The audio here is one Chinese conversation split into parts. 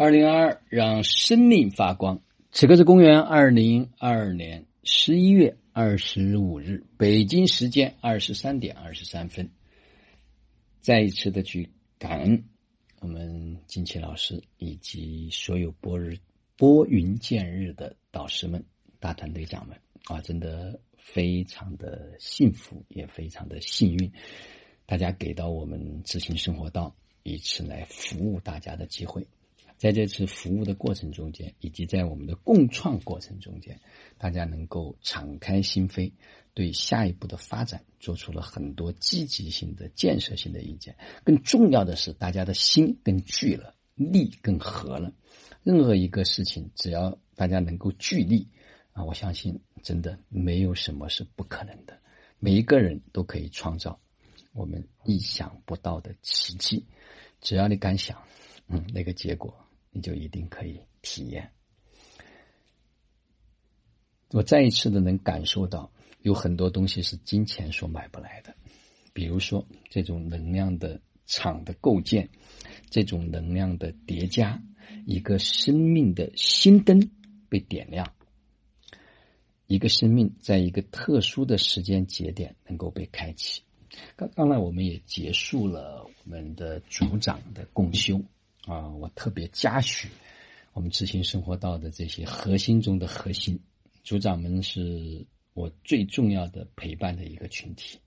二零二二，让生命发光。此刻是公元二零二二年十一月二十五日，北京时间二十三点二十三分。再一次的去感恩我们金奇老师以及所有拨日拨云见日的导师们、大团队长们啊，真的非常的幸福，也非常的幸运。大家给到我们知行生活道一次来服务大家的机会。在这次服务的过程中间，以及在我们的共创过程中间，大家能够敞开心扉，对下一步的发展做出了很多积极性的、建设性的意见。更重要的是，大家的心更聚了，力更合了。任何一个事情，只要大家能够聚力啊，我相信真的没有什么是不可能的。每一个人都可以创造我们意想不到的奇迹，只要你敢想，嗯，那个结果。你就一定可以体验。我再一次的能感受到，有很多东西是金钱所买不来的，比如说这种能量的场的构建，这种能量的叠加，一个生命的新灯被点亮，一个生命在一个特殊的时间节点能够被开启。刚刚才我们也结束了我们的组长的共修。啊，我特别嘉许我们执行生活道的这些核心中的核心组长们，是我最重要的陪伴的一个群体，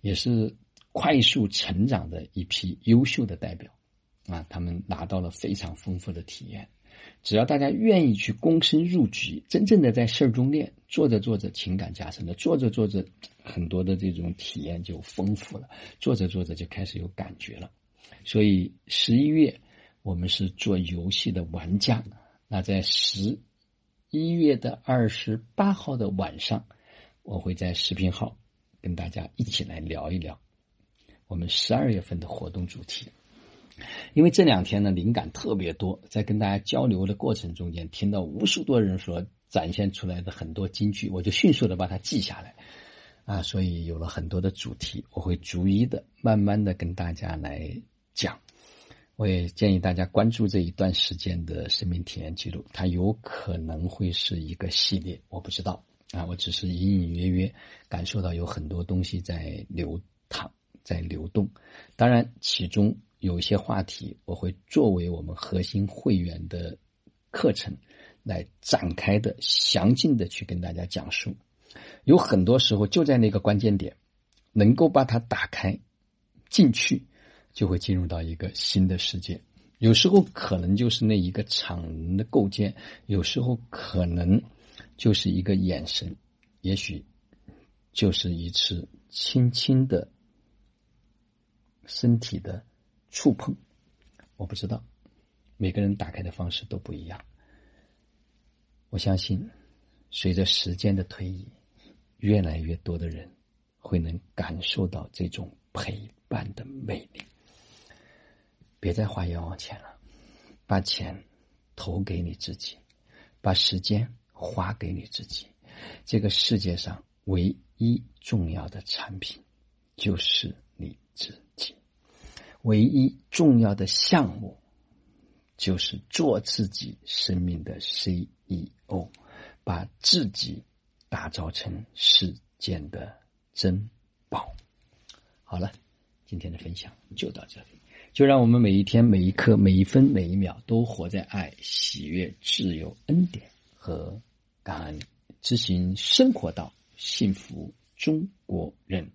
也是快速成长的一批优秀的代表。啊，他们拿到了非常丰富的体验。只要大家愿意去躬身入局，真正的在事儿中练，做着做着情感加深了，做着做着很多的这种体验就丰富了，做着做着就开始有感觉了。所以十一月。我们是做游戏的玩家，那在十一月的二十八号的晚上，我会在视频号跟大家一起来聊一聊我们十二月份的活动主题。因为这两天呢，灵感特别多，在跟大家交流的过程中间，听到无数多人所展现出来的很多金句，我就迅速的把它记下来啊，所以有了很多的主题，我会逐一的、慢慢的跟大家来讲。我也建议大家关注这一段时间的生命体验记录，它有可能会是一个系列，我不知道啊，我只是隐隐约约感受到有很多东西在流淌，在流动。当然，其中有一些话题，我会作为我们核心会员的课程来展开的、详尽的去跟大家讲述。有很多时候就在那个关键点，能够把它打开进去。就会进入到一个新的世界，有时候可能就是那一个场的构建，有时候可能就是一个眼神，也许就是一次轻轻的身体的触碰，我不知道，每个人打开的方式都不一样。我相信，随着时间的推移，越来越多的人会能感受到这种陪伴的魅力。别再花冤枉钱了，把钱投给你自己，把时间花给你自己。这个世界上唯一重要的产品就是你自己，唯一重要的项目就是做自己生命的 CEO，把自己打造成世间的珍宝。好了，今天的分享就到这里。就让我们每一天、每一刻、每一分、每一秒都活在爱、喜悦、自由、恩典和感恩执行生活到幸福中国人。